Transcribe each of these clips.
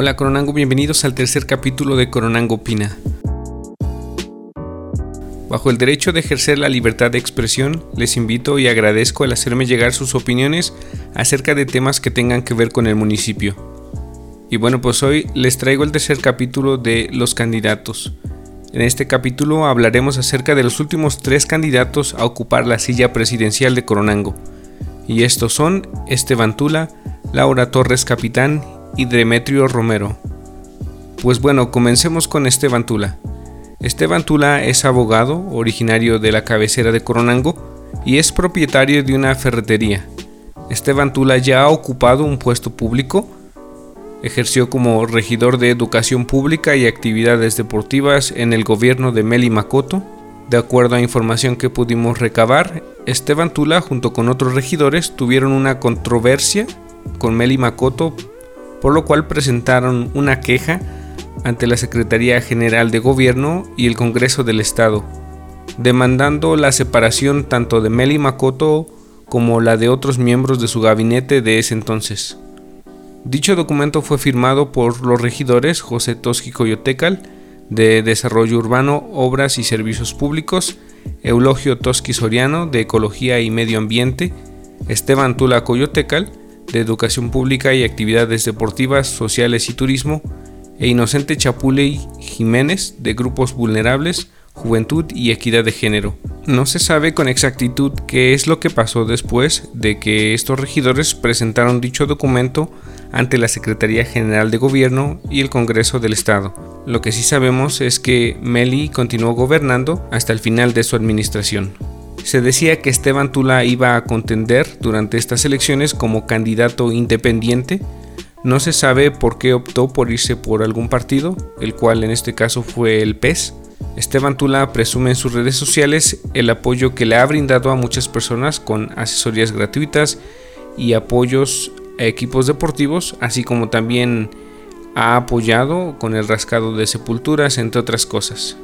Hola Coronango, bienvenidos al tercer capítulo de Coronango Opina. Bajo el derecho de ejercer la libertad de expresión, les invito y agradezco el hacerme llegar sus opiniones acerca de temas que tengan que ver con el municipio. Y bueno, pues hoy les traigo el tercer capítulo de los candidatos. En este capítulo hablaremos acerca de los últimos tres candidatos a ocupar la silla presidencial de Coronango. Y estos son Esteban Tula, Laura Torres Capitán y Demetrio Romero. Pues bueno, comencemos con Esteban Tula. Esteban Tula es abogado, originario de la cabecera de Coronango, y es propietario de una ferretería. Esteban Tula ya ha ocupado un puesto público, ejerció como regidor de educación pública y actividades deportivas en el gobierno de Meli Makoto. De acuerdo a información que pudimos recabar, Esteban Tula junto con otros regidores tuvieron una controversia con Meli Makoto por lo cual presentaron una queja ante la Secretaría General de Gobierno y el Congreso del Estado, demandando la separación tanto de Meli Makoto como la de otros miembros de su gabinete de ese entonces. Dicho documento fue firmado por los regidores José Toski Coyotecal, de Desarrollo Urbano, Obras y Servicios Públicos, Eulogio Toski Soriano, de Ecología y Medio Ambiente, Esteban Tula Coyotecal, de Educación Pública y Actividades Deportivas, Sociales y Turismo, e Inocente Chapuley Jiménez, de Grupos Vulnerables, Juventud y Equidad de Género. No se sabe con exactitud qué es lo que pasó después de que estos regidores presentaron dicho documento ante la Secretaría General de Gobierno y el Congreso del Estado. Lo que sí sabemos es que Meli continuó gobernando hasta el final de su administración. Se decía que Esteban Tula iba a contender durante estas elecciones como candidato independiente. No se sabe por qué optó por irse por algún partido, el cual en este caso fue el PES. Esteban Tula presume en sus redes sociales el apoyo que le ha brindado a muchas personas con asesorías gratuitas y apoyos a equipos deportivos, así como también ha apoyado con el rascado de sepulturas, entre otras cosas.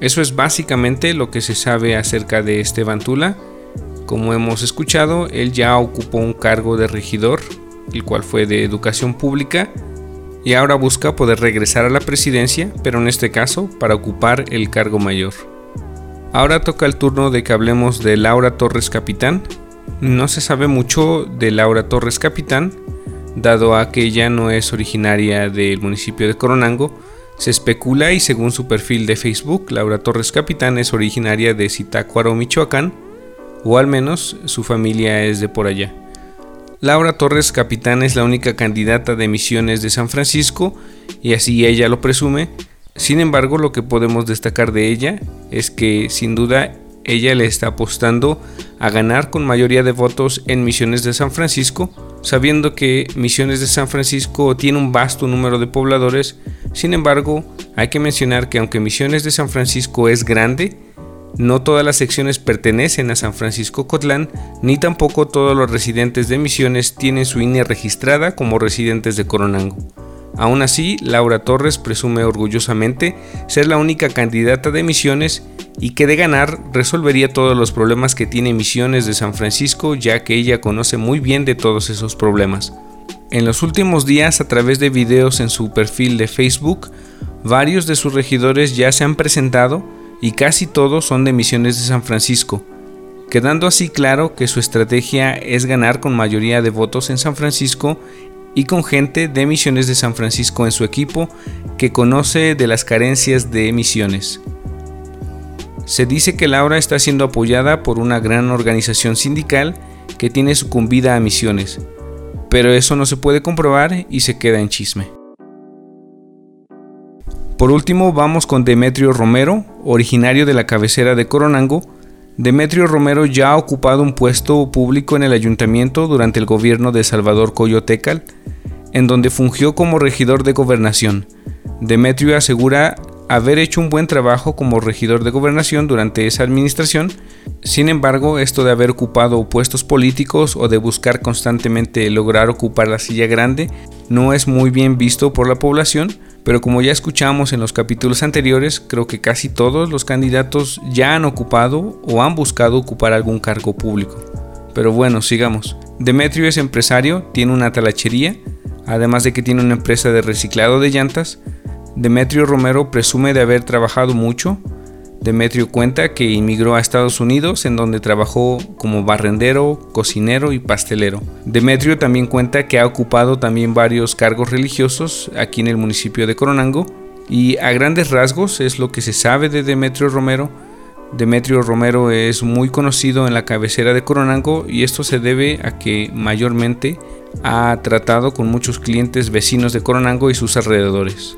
Eso es básicamente lo que se sabe acerca de Esteban Tula. Como hemos escuchado, él ya ocupó un cargo de regidor, el cual fue de educación pública, y ahora busca poder regresar a la presidencia, pero en este caso para ocupar el cargo mayor. Ahora toca el turno de que hablemos de Laura Torres Capitán. No se sabe mucho de Laura Torres Capitán, dado a que ella no es originaria del municipio de Coronango, se especula y según su perfil de Facebook, Laura Torres Capitán es originaria de Zitácuaro, Michoacán, o al menos su familia es de por allá. Laura Torres Capitán es la única candidata de Misiones de San Francisco y así ella lo presume. Sin embargo, lo que podemos destacar de ella es que sin duda ella le está apostando a ganar con mayoría de votos en Misiones de San Francisco, sabiendo que Misiones de San Francisco tiene un vasto número de pobladores sin embargo, hay que mencionar que aunque Misiones de San Francisco es grande, no todas las secciones pertenecen a San Francisco Cotlán, ni tampoco todos los residentes de Misiones tienen su INE registrada como residentes de Coronango. Aún así, Laura Torres presume orgullosamente ser la única candidata de Misiones y que de ganar resolvería todos los problemas que tiene Misiones de San Francisco, ya que ella conoce muy bien de todos esos problemas. En los últimos días, a través de videos en su perfil de Facebook, varios de sus regidores ya se han presentado y casi todos son de Misiones de San Francisco, quedando así claro que su estrategia es ganar con mayoría de votos en San Francisco y con gente de Misiones de San Francisco en su equipo que conoce de las carencias de Misiones. Se dice que Laura está siendo apoyada por una gran organización sindical que tiene sucumbida a Misiones, pero eso no se puede comprobar y se queda en chisme. Por último vamos con Demetrio Romero, originario de la cabecera de Coronango. Demetrio Romero ya ha ocupado un puesto público en el ayuntamiento durante el gobierno de Salvador Coyotecal, en donde fungió como regidor de gobernación. Demetrio asegura haber hecho un buen trabajo como regidor de gobernación durante esa administración, sin embargo, esto de haber ocupado puestos políticos o de buscar constantemente lograr ocupar la silla grande no es muy bien visto por la población, pero como ya escuchamos en los capítulos anteriores, creo que casi todos los candidatos ya han ocupado o han buscado ocupar algún cargo público. Pero bueno, sigamos. Demetrio es empresario, tiene una talachería, además de que tiene una empresa de reciclado de llantas, Demetrio Romero presume de haber trabajado mucho. Demetrio cuenta que inmigró a Estados Unidos en donde trabajó como barrendero, cocinero y pastelero. Demetrio también cuenta que ha ocupado también varios cargos religiosos aquí en el municipio de Coronango y a grandes rasgos es lo que se sabe de Demetrio Romero. Demetrio Romero es muy conocido en la cabecera de Coronango y esto se debe a que mayormente ha tratado con muchos clientes vecinos de Coronango y sus alrededores.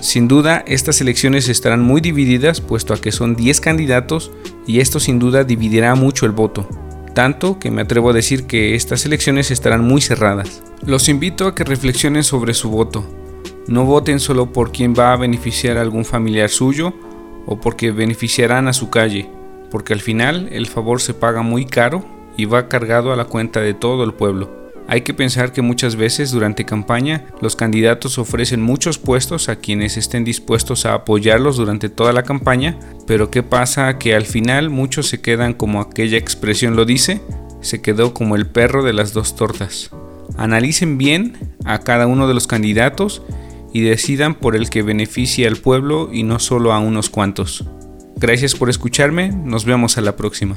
Sin duda, estas elecciones estarán muy divididas puesto a que son 10 candidatos y esto sin duda dividirá mucho el voto, tanto que me atrevo a decir que estas elecciones estarán muy cerradas. Los invito a que reflexionen sobre su voto, no voten solo por quien va a beneficiar a algún familiar suyo o porque beneficiarán a su calle, porque al final el favor se paga muy caro y va cargado a la cuenta de todo el pueblo. Hay que pensar que muchas veces durante campaña los candidatos ofrecen muchos puestos a quienes estén dispuestos a apoyarlos durante toda la campaña, pero ¿qué pasa? Que al final muchos se quedan como aquella expresión lo dice, se quedó como el perro de las dos tortas. Analicen bien a cada uno de los candidatos y decidan por el que beneficie al pueblo y no solo a unos cuantos. Gracias por escucharme, nos vemos a la próxima.